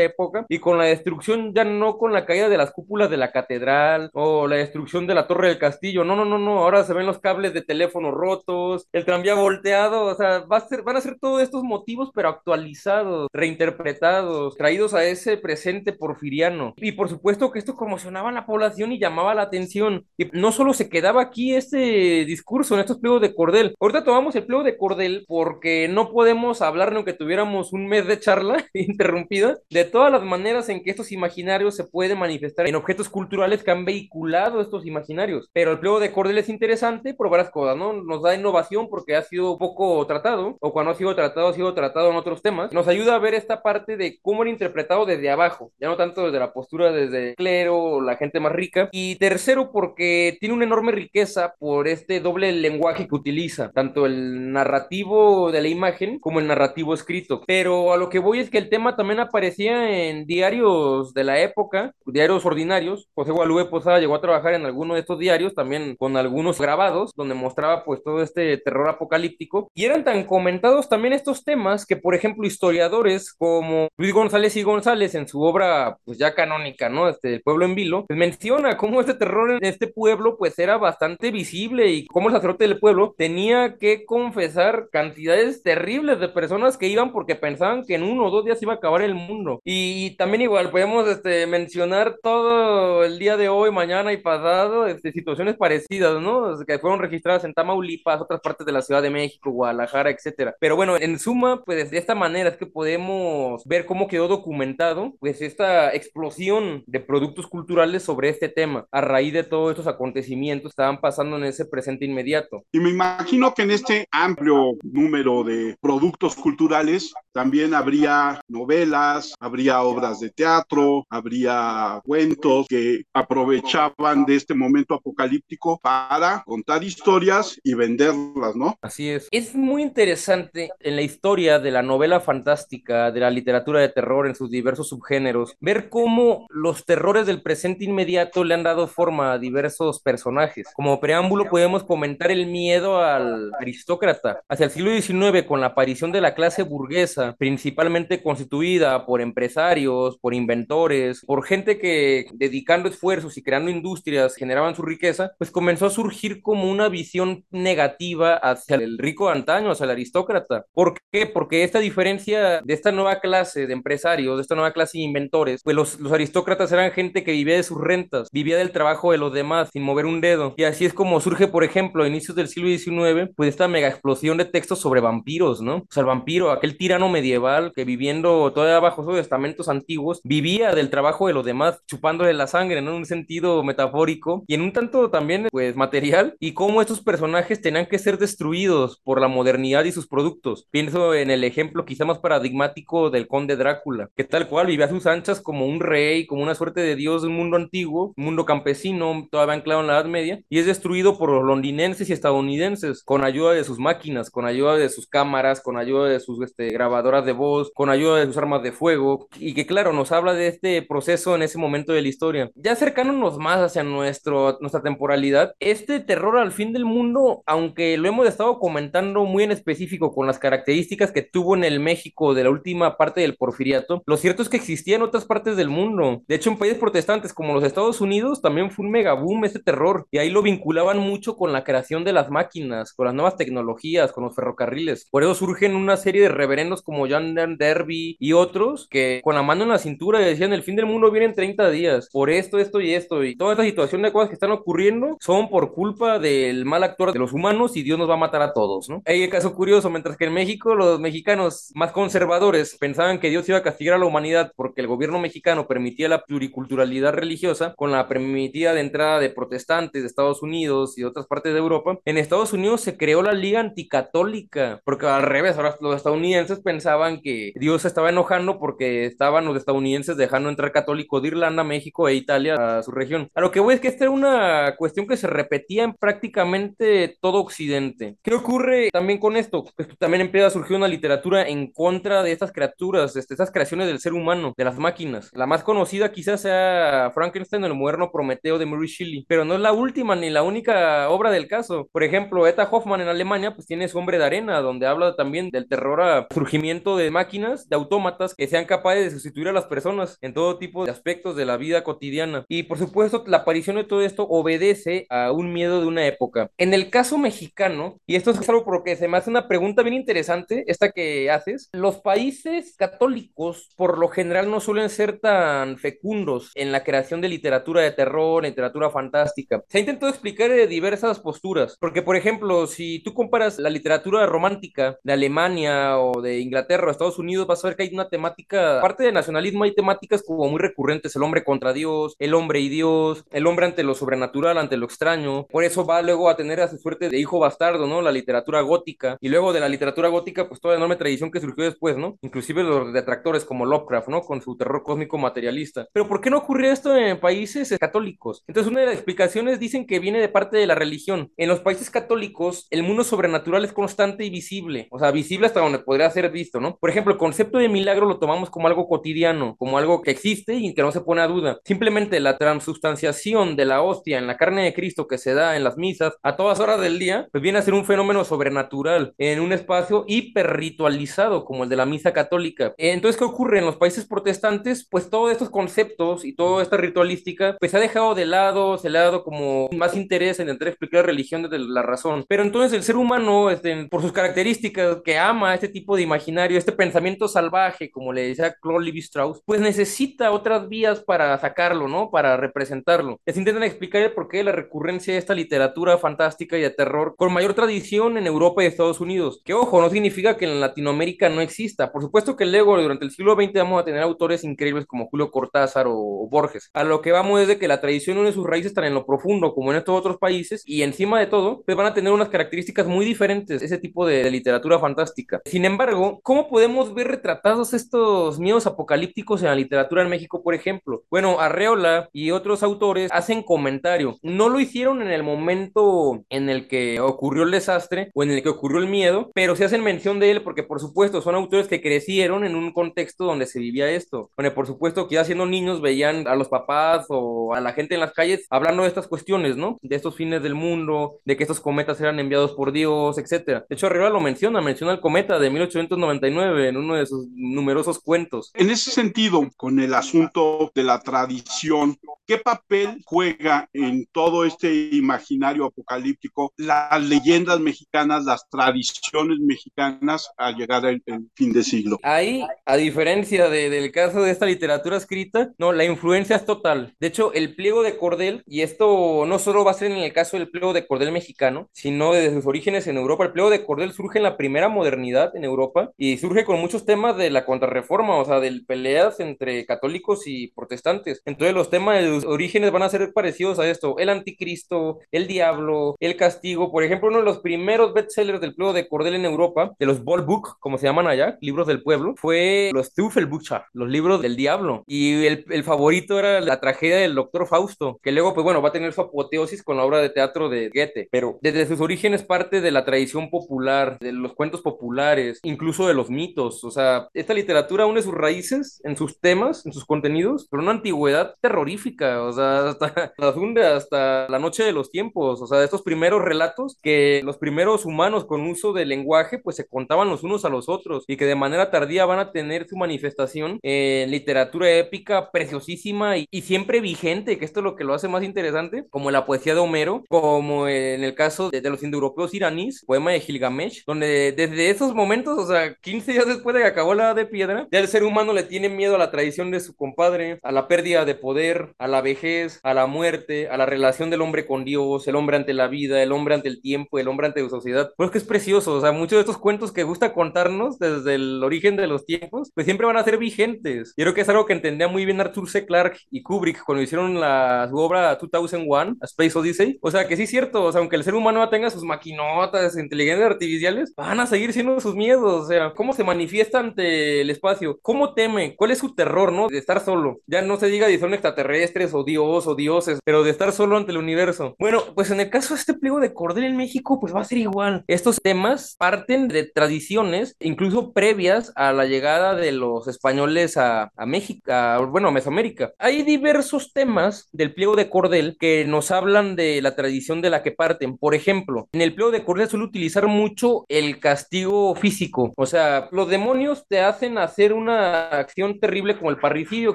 época y con la destrucción ya no con la caída de las cúpulas de la catedral o la destrucción de la torre del castillo, no, no, no, no, ahora se ven los cables de teléfono rotos, el tranvía volteado, o sea, va a ser, van a ser todos estos motivos pero actualizados, reinterpretados, traídos a ese presente porfiriano. Y por supuesto que esto conmocionaba a la población y llamaba la atención. Y no solo se quedaba aquí este discurso en estos pliegos de cordel. Ahorita tomamos el pliego de cordel porque no podemos hablar, aunque tuviéramos un mes de charla interrumpida, de todas las maneras en que estos imaginarios se pueden manifestar en objetos culturales que han vehiculado estos imaginarios. Pero el pliego de cordel es interesante por varias cosas, ¿no? Nos da innovación porque ha sido poco tratado, o cuando ha sido tratado, ha sido tratado en otros temas. Nos ayuda a ver esta parte de cómo era interpretado desde abajo, ya no tanto desde la postura desde el clero o la gente más rica. Y tercero, porque tiene una enorme riqueza por este doble lenguaje que utiliza, tanto el narrativo de la imagen como el narrativo escrito. Pero a lo que voy es que el tema también aparecía en diarios de la época, diarios ordinarios. José Guadalupe Posada llegó a trabajar en alguno de estos diarios, también con algunos grabados, donde mostraba pues todo este terror apocalíptico. Y eran tan comentados también estos temas que, por ejemplo, historiadores como Luis González y González en su obra pues ya canónica, ¿no? Este, El pueblo en vilo, pues, menciona cómo este terror en este pueblo pues era bastante visible y cómo el sacerdote del pueblo tenía que confesar cantidades terribles de personas que iban porque pensaban que en uno o dos días iba a acabar el mundo. Y, también igual podemos este, mencionar todo el día de hoy, mañana y pasado, este, situaciones parecidas, ¿no? Que fueron registradas en Tamaulipas, otras partes de la Ciudad de México, Guadalajara, etcétera. Pero bueno, en suma, pues de esta manera es que podemos ver cómo quedó documentado, pues esta explosión de productos culturales sobre este tema a raíz de todos estos acontecimientos que estaban pasando en ese presente inmediato. Y me imagino que en este amplio número de productos culturales también habría novelas, habría obras de teatro, habría cuentos que aprovechaban de este momento apocalíptico para contar historias y venderlas, ¿no? Así es. Es muy interesante en la historia de la novela fantástica, de la literatura de terror en sus diversos subgéneros, ver cómo los terrores del presente inmediato le han dado forma a diversos personajes. Como preámbulo podemos comentar el miedo al aristócrata. Hacia el siglo XIX, con la aparición de la clase burguesa, principalmente constituida por empresarios, por inventores, por gente que dedicando esfuerzos y creando industrias generaban su riqueza, pues comenzó a surgir como una visión negativa hacia el rico antaño, hacia el aristócrata. ¿Por qué? Porque esta diferencia de esta nueva clase de empresarios, de esta nueva clase de inventores, pues los, los aristócratas eran gente que vivía de sus rentas, vivía del trabajo de los demás sin mover un dedo. Y así es como surge, por ejemplo, a inicios del siglo XIX, pues esta mega explosión de textos sobre vampiros, ¿no? O sea, el vampiro, aquel tirano medieval que viviendo todavía bajo sus estamentos antiguos, vivía del trabajo de los demás, chupándole la sangre, ¿no? En un sentido metafórico y en un tanto también, pues, material, y cómo estos personajes tenían que ser destruidos por la modernidad y sus productos. Pienso en el ejemplo quizá más paradigmático del conde Drácula, que tal cual vivía a sus anchas como un rey, como una suerte de dios de un mundo antiguo, un mundo campesino, todavía anclado en la Edad Media, y es destruido por los londinenses y estadounidenses, con ayuda de sus máquinas, con ayuda de sus cámaras, con ayuda de sus este, grabadoras de voz, con ayuda de sus armas de fuego, y que claro, nos habla de este proceso en ese momento de la historia. Ya acercándonos más hacia nuestro, nuestra temporalidad, este terror al fin del mundo, aunque lo hemos estado comentando muy en específico con las características que tuvo en el México de la última parte del porfiriato, lo cierto es que existía en otras partes del mundo. De hecho, en países protestantes como los Estados Unidos también fue un megaboom este terror, y ahí lo vinculaban mucho con la creación de las máquinas, con las nuevas tecnologías, con los ferrocarriles. Por eso surgen una serie de reverendos como John Derby y otros que con la mano en la cintura decían el fin del mundo viene en 30 días, por esto, esto y esto, y toda esta situación de cosas que están ocurriendo son por culpa del mal actuar de los humanos y Dios nos va a matar a todos, ¿no? Hay caso curioso, mientras que en México los mexicanos más conservadores pensaban que Dios iba a castigar a la humanidad porque el gobierno mexicano permitía la pluriculturalidad religiosa con la permitida de entrada de protestantes de Estados Unidos y otras partes de Europa. En Estados Unidos se creó la Liga Anticatólica católica, porque al revés, ahora los estadounidenses pensaban que Dios estaba enojando porque estaban los estadounidenses dejando entrar católicos de Irlanda, México e Italia a su región. A lo que voy es que esta era una cuestión que se repetía en prácticamente todo Occidente. ¿Qué ocurre también con esto? Pues también empieza a surgir una literatura en contra de estas criaturas, este, estas creaciones del ser humano, de las máquinas. La más conocida quizás sea Frankenstein, el moderno Prometeo de Mary Shelley, pero no es la última ni la única obra del caso. Por ejemplo, Eta Hoffman en Alemania pues tiene su Hombre de Arena, donde habla también del terror a surgimiento de máquinas, de autómatas que sean capaces de sustituir a las personas en todo tipo de aspectos de la vida cotidiana. Y por supuesto, la aparición de todo esto obedece a un miedo de una época. En el caso mexicano, y esto es algo porque se me hace una pregunta bien interesante, esta que haces, los países católicos por lo general no suelen ser tan fecundos en la creación de literatura de terror, literatura fantástica. Se ha intentado explicar de diversas posturas, porque por ejemplo, si tú comparas la literatura romántica de Alemania o de Inglaterra o Estados Unidos, vas a ver que hay una temática, aparte de nacionalismo, hay temáticas como muy recurrentes, el hombre contra Dios, el hombre y Dios, el hombre ante lo sobrenatural, ante lo extraño. Por eso va luego a tener a su suerte de hijo bastardo, ¿no? La literatura gótica. Y luego de la literatura gótica, pues toda la enorme tradición que surgió después, ¿no? Inclusive los detractores como Lovecraft, ¿no? Con su terror cósmico materialista. Pero ¿por qué no ocurre esto en países católicos? Entonces, una de las explicaciones dicen que viene de parte de la religión. En los países católicos, el mundo sobrenatural es constante y visible. O sea, visible hasta donde podría ser visto, ¿no? Por ejemplo, el concepto de milagro lo tomamos como algo cotidiano, como algo que existe y que no se pone a duda. Simplemente la transubstanciación de la hostia en la carne de Cristo que se da en las misas a todas horas del día, pues viene a ser un fenómeno sobrenatural en un espacio hiperritualizado como el de la misa católica. Entonces, ¿qué ocurre? En los países protestantes, pues todos estos conceptos y toda esta ritualística, pues se ha dejado de lado, se le ha dado como más interés en intentar explicar religión desde la razón. Pero entonces el ser humano, este, por sus características, que ama este tipo de imaginario, este pensamiento salvaje, como le decía Claude Levi Strauss, pues necesita otras vías para sacarlo, ¿no? Para representarlo. Les intentan explicar el porqué de la recurrencia de esta literatura fantástica y de terror con mayor tradición en Europa y Estados Unidos. Que ojo, no significa que en Latinoamérica no exista. Por supuesto que luego durante el siglo XX vamos a tener autores increíbles como Julio Cortázar o, Borges. A lo que vamos es de que la tradición une sus raíces tan en lo profundo como en estos otros países y encima de todo, pues van a tener unas características muy diferentes, ese tipo de, literatura fantástica. Sin embargo, ¿cómo podemos ver retratados estos miedos apocalípticos en la literatura en México, por ejemplo? Bueno, Arreola y otros autores hacen comentario. No lo hicieron en el momento en el que ocurrió el desastre o en el que ocurrió el miedo, pero se hacen mención de él porque, por supuesto, son autores que crecieron en un contexto donde se vivía esto. Bueno, por supuesto que ya siendo niños veían a los papás o a la gente en las calles hablando de estas cuestiones, ¿no? De estos fines del mundo, de que estos cometas eran enviados por Dios, etcétera. De hecho, Arriba lo menciona, menciona el cometa de 1899 en uno de sus numerosos cuentos. En ese sentido, con el asunto de la tradición, ¿qué papel juega en todo este imaginario apocalíptico las leyendas mexicanas, las tradiciones mexicanas al llegar al fin de siglo? Ahí, a diferencia de, del caso de esta literatura escrita, no, la influencia es total. De hecho, el pliego de cordel, y esto no solo va a ser en el caso del pliego de cordel mexicano, sino desde sus orígenes en Europa. El pliego de cordel surge en la primera modernidad en Europa y surge con muchos temas de la contrarreforma, o sea, de peleas entre católicos y protestantes. Entonces, los temas de sus orígenes van a ser parecidos a esto: el anticristo, el diablo, el castigo. Por ejemplo, uno de los primeros bestsellers del pliego de cordel en Europa, de los Ball Book, como se llaman allá, libros del pueblo, fue los Teufelbücher, los libros del diablo. Y el, el favorito era la tragedia del doctor Fausto, que luego, pues bueno, va a tener su apoteosis con la obra de teatro de Goethe, pero desde sus orígenes parte de la tradición popular, de los cuentos populares, incluso de los mitos. O sea, esta literatura une sus raíces en sus temas, en sus contenidos, pero una antigüedad terrorífica, o sea, hasta las hunde hasta la noche de los tiempos, o sea, estos primeros relatos que los primeros humanos con uso del lenguaje, pues se contaban los unos a los otros y que de manera tardía van a tener su manifestación en literatura épica preciosísima y, y, siempre vigente, que esto es lo que lo hace más interesante, como la poesía de Homero, como en el caso de, de los indoeuropeos iraníes, poema de Gilgamesh, donde desde esos momentos, o sea, 15 días después de que acabó la de piedra, ya el ser humano le tiene miedo a la traición de su compadre, a la pérdida de poder, a la vejez, a la muerte, a la relación del hombre con Dios, el hombre ante la vida, el hombre ante el tiempo, el hombre ante la sociedad. Pues que es precioso, o sea, muchos de estos cuentos que gusta contarnos desde el origen de los tiempos, pues siempre van a ser vigentes. Yo creo que es algo que entendía muy bien Arthur C. Clarke y Kubrick cuando hicieron la, su obra 2001, A Space Odyssey. O sea, que sí es cierto, o sea, aunque el ser humano tenga sus maquinotas, inteligencias artificiales, van a seguir siendo sus miedos, o sea, cómo se manifiesta ante el espacio, cómo teme, cuál es su terror, ¿no? De estar solo. Ya no se diga si son extraterrestres o dios o dioses, pero de estar solo ante el universo. Bueno, pues en el caso de este pliego de cordel en México, pues va a ser igual. Estos temas parten de tradiciones, incluso previas a la llegada de los españoles a, a México, a, bueno, a Mesoamérica. Hay diversos temas del pliego de cordel que nos hablan de la tradición de la que parten. Por ejemplo, en el pliego de cordel suele utilizar mucho el castigo físico. O sea, los demonios te hacen hacer una acción terrible como el parricidio,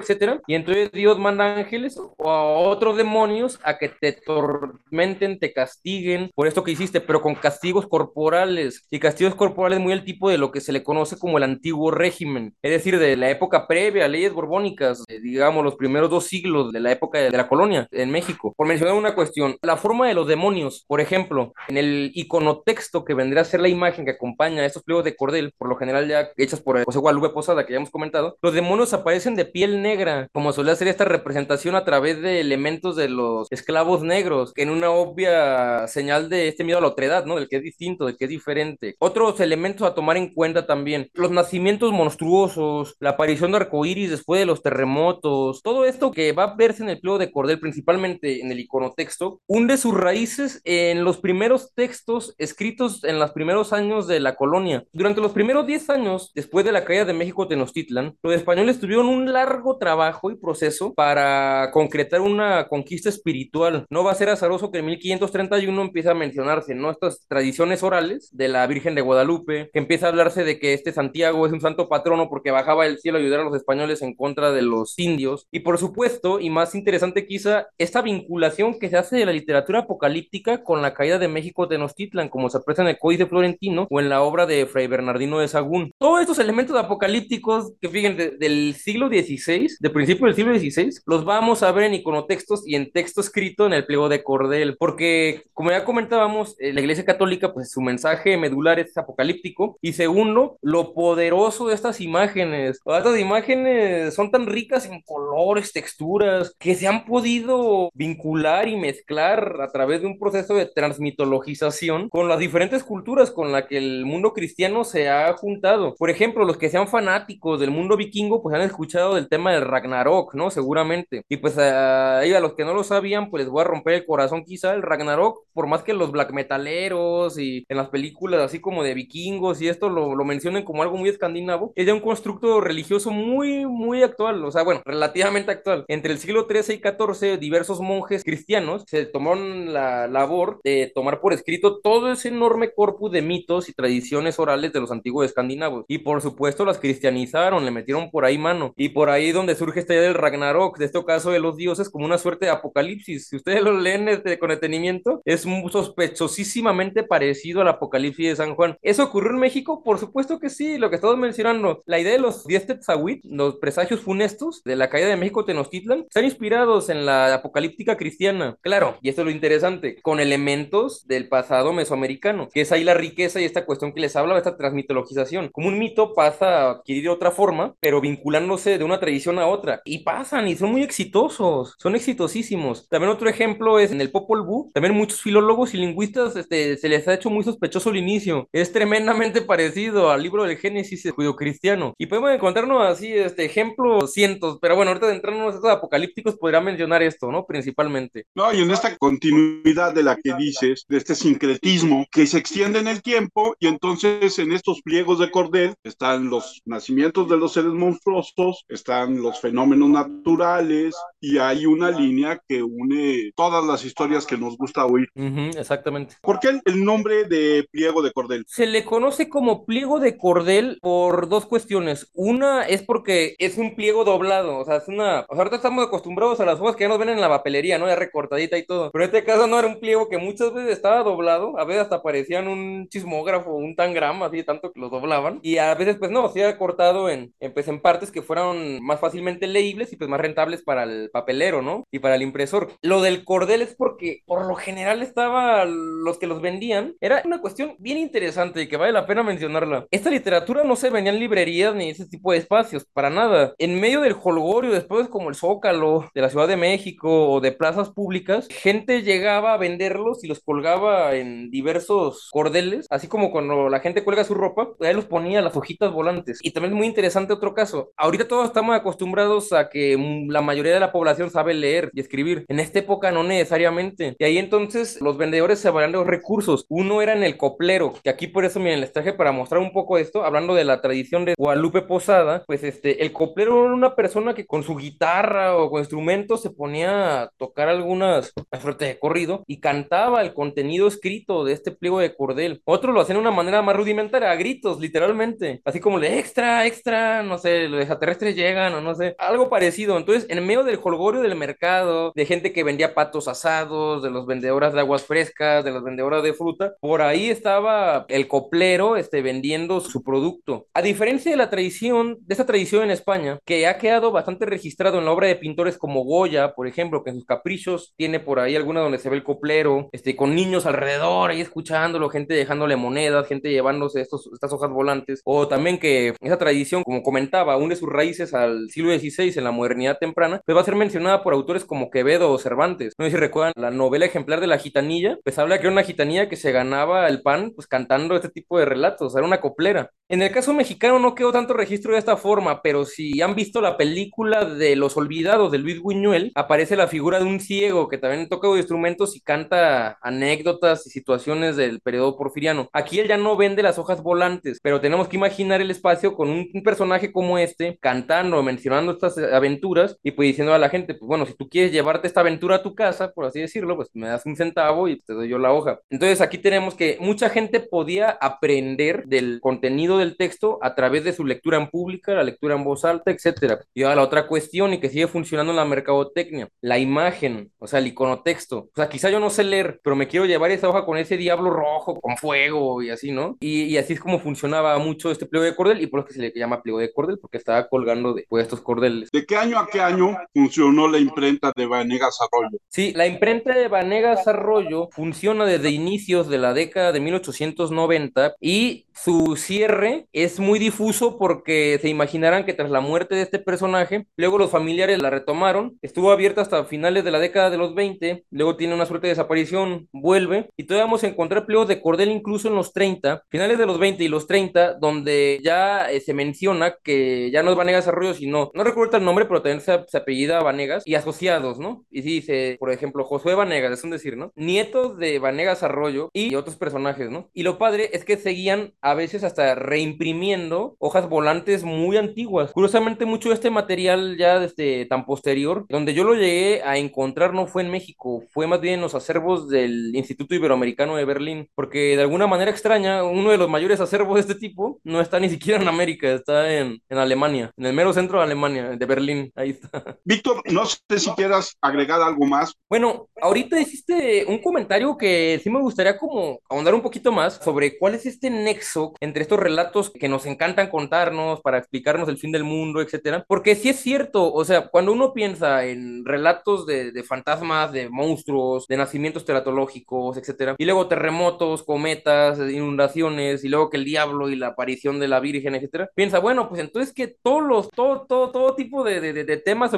etcétera, y entonces Dios manda ángeles o a otros demonios a que te tormenten, te castiguen por esto que hiciste, pero con castigos corporales y castigos corporales muy el tipo de lo que se le conoce como el antiguo régimen, es decir, de la época previa a leyes borbónicas, digamos los primeros dos siglos de la época de la colonia en México. Por mencionar una cuestión, la forma de los demonios, por ejemplo, en el iconotexto que vendría a ser la imagen que acompaña a estos pliegos de cordel, por lo general ya hechas por José Guadalupe Posada, que ya hemos comentado, los demonios aparecen de piel negra, como suele hacer esta representación a través de elementos de los esclavos negros, en una obvia señal de este miedo a la otredad, ¿no? Del que es distinto, del que es diferente. Otros elementos a tomar en cuenta también, los nacimientos monstruosos, la aparición de arcoíris después de los terremotos, todo esto que va a verse en el pliego de cordel, principalmente en el iconotexto, hunde sus raíces en los primeros textos escritos en los primeros años de la colonia. Durante los primeros 10 años, después de la caída de México Tenochtitlan, los españoles tuvieron un largo trabajo y proceso para concretar una conquista espiritual. No va a ser azaroso que en 1531 empieza a mencionarse, ¿no? Estas tradiciones orales de la Virgen de Guadalupe, que empieza a hablarse de que este Santiago es un santo patrono porque bajaba del cielo a ayudar a los españoles en contra de los indios. Y por supuesto, y más interesante quizá, esta vinculación que se hace de la literatura apocalíptica con la caída de México Tenochtitlan, como se aprecia en el Códice Florentino o en la obra de Fray Bernardino de Sagún. Todos estos elementos apocalípticos que fíjense del siglo XVI, de principio del siglo XVI, los vamos a ver en iconotextos y en texto escrito en el pliego de Cordel, porque como ya comentábamos, eh, la Iglesia Católica, pues su mensaje medular es apocalíptico, y segundo, lo poderoso de estas imágenes. Estas imágenes son tan ricas en colores, texturas, que se han podido vincular y mezclar a través de un proceso de transmitologización con las diferentes culturas con las que el mundo cristiano se ha juntado. Por ejemplo, los que sean fanáticos del mundo vikingo, pues han escuchado del tema del Ragnarok, ¿no? Seguramente. Y pues a, a los que no lo sabían, pues les voy a romper el corazón quizá el Ragnarok, por más que los black metaleros y en las películas así como de vikingos y esto lo, lo mencionen como algo muy escandinavo, es ya un constructo religioso muy, muy actual, o sea, bueno, relativamente actual. Entre el siglo XIII y XIV, diversos monjes cristianos se tomaron la labor de tomar por escrito todo ese enorme corpus de mitos y tradiciones orales de los antiguos escandinavos. Y por supuesto las cristianizaron, le metieron por ahí mano. Y por ahí donde surge esta idea del Ragnarok, de este caso de los dioses, como una suerte de apocalipsis. Si ustedes lo leen este, con detenimiento, es sospechosísimamente parecido al apocalipsis de San Juan. ¿Eso ocurrió en México? Por supuesto que sí, lo que estamos mencionando. La idea de los 10 Tetzawit, los presagios funestos de la caída de México Tenochtitlan, están inspirados en la apocalíptica cristiana. Claro, y esto es lo interesante, con elementos del pasado mesoamericano, que es ahí la riqueza y esta cuestión que les habla de esta transmitologización. Como un mito pasa a adquirir otra forma, pero vinculándose de una tradición a otra. Y pasan y son muy exitosos, son exitosísimos. También otro ejemplo es en el Popol Vuh, también muchos filólogos y lingüistas este, se les ha hecho muy sospechoso el inicio. Es tremendamente parecido al libro del Génesis judío-cristiano. Y podemos encontrarnos así este, ejemplos cientos, pero bueno, ahorita de entrarnos estos apocalípticos podría mencionar esto, ¿no? Principalmente. No, y en esta continuidad de la que dices, de este sincretismo que se extiende en el tiempo y entonces en estos pliegos de cordel están los nacimientos de los seres monstruosos, están los fenómenos naturales y hay una línea que une todas las historias que nos gusta oír. Exactamente. ¿Por qué el, el nombre de pliego de cordel? Se le conoce como pliego de cordel por dos cuestiones. Una es porque es un pliego doblado, o sea, es una... O sea, ahorita estamos acostumbrados a las hojas que ya nos ven en la papelería, ¿no? Ya recortadita y todo. Pero en este caso no era un pliego que muchas veces estaba doblado, a veces hasta parecían un chismógrafo, un tangrama, así de tanto que lo doblaban. Y a veces, pues no, se ha cortado en, en, pues, en partes que fueran más fácilmente leíbles y pues más rentables para el, papelero, ¿no? Y para el impresor. Lo del cordel es porque por lo general estaba los que los vendían. Era una cuestión bien interesante y que vale la pena mencionarla. Esta literatura no se venía en librerías ni ese tipo de espacios, para nada. En medio del holgorio, después como el Zócalo de la Ciudad de México o de plazas públicas, gente llegaba a venderlos y los colgaba en diversos cordeles, así como cuando la gente cuelga su ropa, ahí los ponía las hojitas volantes. Y también es muy interesante otro caso. Ahorita todos estamos acostumbrados a que la mayoría de la población sabe leer y escribir. En esta época no necesariamente. Y ahí entonces los vendedores se valían de los recursos. Uno era en el coplero, que aquí por eso, miren, les traje para mostrar un poco esto, hablando de la tradición de Guadalupe Posada, pues este, el coplero era una persona que con su guitarra o con instrumentos se ponía a tocar algunas suerte de corrido y cantaba el contenido escrito de este pliego de cordel. Otros lo hacían de una manera más rudimentaria, a gritos, literalmente. Así como de extra, extra, no sé, los extraterrestres llegan o no sé, algo parecido. Entonces, en medio del holgorio del mercado, de gente que vendía patos asados, de los vendedores de aguas frescas, de las vendedoras de fruta, por ahí estaba el coplero este, vendiendo su producto. A diferencia de la tradición, de esa tradición en España, que ha quedado bastante registrado en la obra de pintores como Goya, por ejemplo, que en sus caprichos tiene por ahí alguna donde se ve el coplero, este, con niños alrededor, ahí escuchándolo, gente dejándole monedas, gente llevándose estos, estas hojas volantes, o también que esa tradición, como comentaba, une sus raíces al siglo XVI en la modernidad temprana, pues va a ser mencionada por autores como Quevedo o Cervantes. No sé si recuerdan la novela ejemplar de la gitanilla, pues habla que era una gitanilla que se ganaba el pan pues cantando este tipo de relatos, era una coplera. En el caso mexicano no quedó tanto registro de esta forma, pero si han visto la película de Los Olvidados de Luis Buñuel, aparece la figura de un ciego que también toca instrumentos y canta anécdotas y situaciones del periodo porfiriano. Aquí él ya no vende las hojas volantes, pero tenemos que imaginar el espacio con un, personaje como este, cantando, mencionando estas aventuras y pues diciendo a la gente, pues bueno, si tú quieres llevarte esta aventura a tu casa, por así decirlo, pues me das un centavo y te doy yo la hoja. Entonces aquí tenemos que mucha gente podía aprender del contenido del texto a través de su lectura en pública, la lectura en voz alta, etcétera. Y ahora la otra cuestión y que sigue funcionando en la mercadotecnia, la imagen, o sea, el iconotexto. O sea, quizá yo no sé leer, pero me quiero llevar esa hoja con ese diablo rojo, con fuego y así, ¿no? Y, y así es como funcionaba mucho este pliego de cordel y por eso que se le llama pliego de cordel, porque estaba colgando de pues, estos cordeles. ¿De qué año a qué año funcionó la imprenta de Vanegas Arroyo? Sí, la imprenta de Vanegas Arroyo funciona desde inicios de la década de 1890 y su cierre es muy difuso porque se imaginarán que tras la muerte de este personaje, luego los familiares la retomaron, estuvo abierta hasta finales de la década de los 20, luego tiene una suerte de desaparición, vuelve, y todavía vamos a encontrar pliegos de cordel incluso en los 30, finales de los 20 y los 30, donde ya eh, se menciona que ya no es Vanegas Arroyo, sino, no recuerdo el nombre, pero también se, se apellida Vanegas, y asociados, ¿no? Y dice, por ejemplo, Josué Vanegas, es un decir, ¿no? Nietos de Vanegas Arroyo y otros personajes, ¿no? Y lo padre es que seguían a veces hasta reimprimiendo hojas volantes muy antiguas. Curiosamente, mucho de este material ya desde tan posterior, donde yo lo llegué a encontrar no fue en México, fue más bien en los acervos del Instituto Iberoamericano de Berlín, porque de alguna manera extraña, uno de los mayores acervos de este tipo no está ni siquiera en América, está en, en Alemania, en el mero centro de Alemania, de Berlín, ahí está. Víctor, no sé si quieras agregar algo más. Bueno, ahorita hiciste un comentario que sí me gustaría como ahondar un poquito más sobre cuál es este nexo entre estos relatos que nos encantan contarnos para explicarnos el fin del mundo, etcétera, porque sí es cierto, o sea, cuando uno piensa en relatos de, de fantasmas, de monstruos, de nacimientos teratológicos, etcétera. Y luego terremotos, cometas, inundaciones, y luego que el diablo y la aparición de la Virgen, etcétera. Piensa, bueno, pues entonces que todos todo, todo, todo tipo de, de, de tema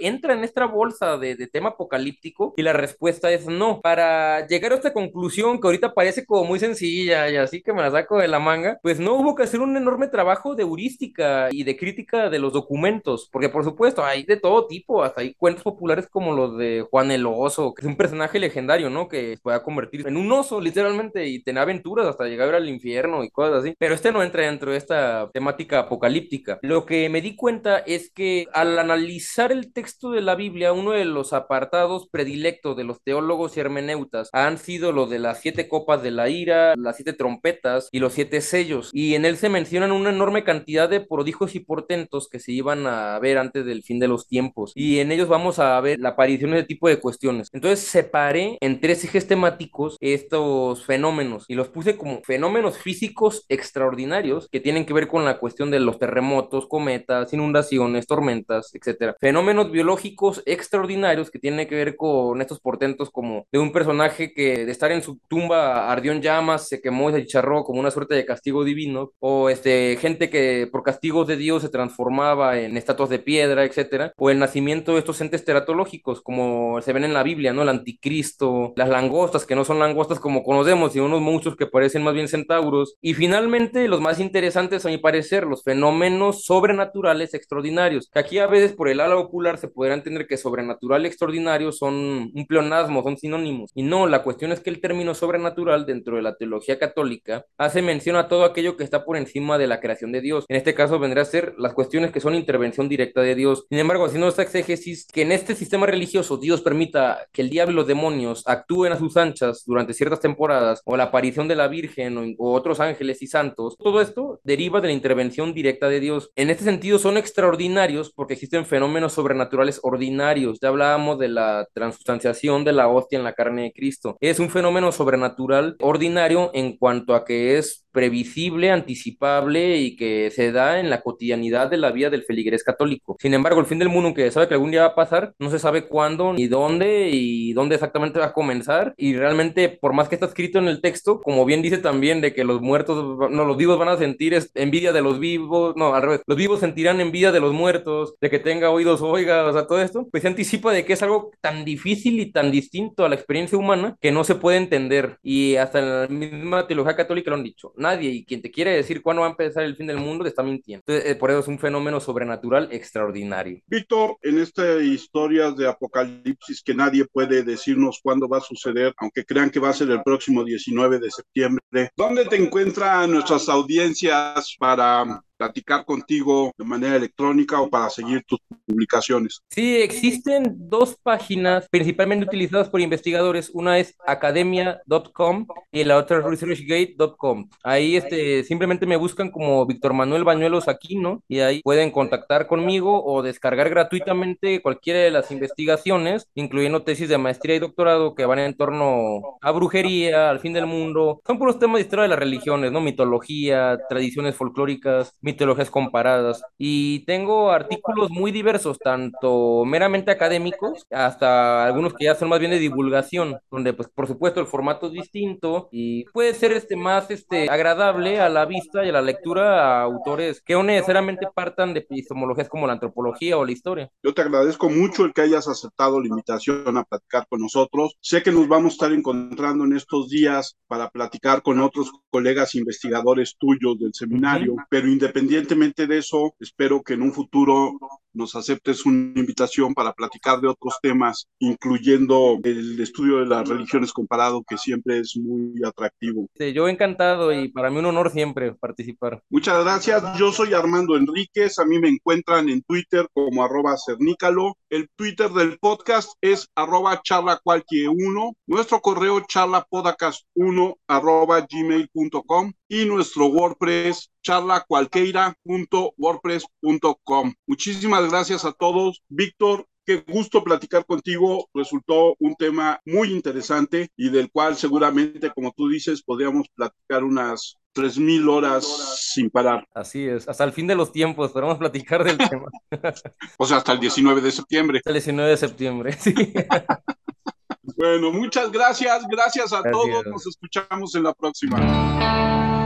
entra en esta bolsa de, de tema apocalíptico, y la respuesta es no. Para llegar a esta conclusión que ahorita parece como muy sencilla y así que me la saco de la manga, pues no hubo que hacer un enorme trabajo de heurística y de crítica de los documentos, porque por supuesto hay de todo tipo, hasta hay cuentos populares como los de Juan el Oso, que es un personaje legendario, ¿no? Que pueda convertir en un oso, literalmente, y tener aventuras hasta llegar al infierno y cosas así. Pero este no entra dentro de esta temática apocalíptica. Lo que me di cuenta es que al analizar el texto de la Biblia, uno de los apartados predilectos de los teólogos y hermeneutas han sido lo de las siete copas de la ira, las siete trompetas y los siete sellos. Y en él se mencionan una enorme cantidad de prodigios y portentos que se iban a ver antes del fin de los tiempos. Y en ellos vamos a ver la aparición de tipo de cuestiones. Entonces separé en tres ejes temáticos estos fenómenos y los puse como fenómenos físicos extraordinarios que tienen que ver con la cuestión de los terremotos, cometas, inundaciones, tormentas, etcétera. Fenómenos biológicos extraordinarios que tienen que ver con estos portentos como de un personaje que de estar en su tumba ardió en llamas, se quemó y se chicharró como una suerte de castigo divino, o este, gente que por castigos de Dios se transformaba en estatuas de piedra, etcétera, o el nacimiento de estos entes teratológicos como se ven en la Biblia, ¿no? El anticristo, las langostas que no son langostas como conocemos, sino unos monstruos que parecen más bien centauros, y finalmente los más interesantes a mi parecer, los fenómenos sobrenaturales extraordinarios, que aquí a veces por el ala ocular se podrá entender que sobrenatural y extraordinario son un pleonasmo, son sinónimos. Y no, la cuestión es que el término sobrenatural dentro de la teología católica hace mención a todo aquello que está por encima de la creación de Dios. En este caso vendrá a ser las cuestiones que son intervención directa de Dios. Sin embargo, haciendo esta exégesis, que en este sistema religioso Dios permita que el diablo y los demonios actúen a sus anchas durante ciertas temporadas, o la aparición de la Virgen o, o otros ángeles y santos, todo esto deriva de la intervención directa de Dios. En este sentido son extraordinarios porque existen fenómenos sobrenaturales ordinarios. Ya hablábamos de la transustanciación de la hostia en la carne de Cristo. Es un fenómeno sobrenatural ordinario en cuanto a que es previsible, anticipable y que se da en la cotidianidad de la vida del feligrés católico. Sin embargo, el fin del mundo, aunque sabe que algún día va a pasar, no se sabe cuándo ni dónde y dónde exactamente va a comenzar. Y realmente, por más que está escrito en el texto, como bien dice también de que los muertos, no, los vivos van a sentir envidia de los vivos, no, al revés, los vivos sentirán envidia de los muertos, de que tenga oídos oiga, o sea, todo esto, pues se anticipa de que es algo tan difícil y tan distinto a la experiencia humana que no se puede entender. Y hasta en la misma teología católica lo han dicho nadie y quien te quiere decir cuándo va a empezar el fin del mundo te está mintiendo. Eh, por eso es un fenómeno sobrenatural extraordinario. Víctor, en esta historia de apocalipsis que nadie puede decirnos cuándo va a suceder, aunque crean que va a ser el próximo 19 de septiembre, ¿dónde te encuentran nuestras audiencias para platicar contigo de manera electrónica o para seguir tus publicaciones? Sí, existen dos páginas principalmente utilizadas por investigadores. Una es academia.com y la otra es researchgate.com. Ahí este, simplemente me buscan como Víctor Manuel Bañuelos Aquino y ahí pueden contactar conmigo o descargar gratuitamente cualquiera de las investigaciones, incluyendo tesis de maestría y doctorado que van en torno a brujería, al fin del mundo. Son puros temas de historia de las religiones, ¿no? Mitología, tradiciones folclóricas, mitologías comparadas. Y tengo artículos muy diversos, tanto meramente académicos hasta algunos que ya son más bien de divulgación, donde pues por supuesto el formato es distinto y puede ser este más este agradable a la vista y a la lectura a autores que no necesariamente partan de epistemologías como la antropología o la historia. Yo te agradezco mucho el que hayas aceptado la invitación a platicar con nosotros. Sé que nos vamos a estar encontrando en estos días para platicar con otros colegas investigadores tuyos del seminario, uh -huh. pero independientemente independientemente de eso, espero que en un futuro nos aceptes una invitación para platicar de otros temas, incluyendo el estudio de las religiones comparado, que siempre es muy atractivo. Sí, yo encantado y para mí un honor siempre participar. Muchas gracias. Yo soy Armando Enríquez. A mí me encuentran en Twitter como arroba cernícalo. El Twitter del podcast es arroba charlacualquier1. Nuestro correo charlapodcast1 arroba gmail.com y nuestro WordPress charlacualqueira.wordpress.com. Muchísimas gracias a todos. Víctor, qué gusto platicar contigo. Resultó un tema muy interesante y del cual seguramente, como tú dices, podríamos platicar unas tres mil horas sin parar. Así es, hasta el fin de los tiempos podemos platicar del tema. o sea, hasta el 19 de septiembre. Hasta el 19 de septiembre, sí. bueno, muchas gracias, gracias a gracias. todos, nos escuchamos en la próxima.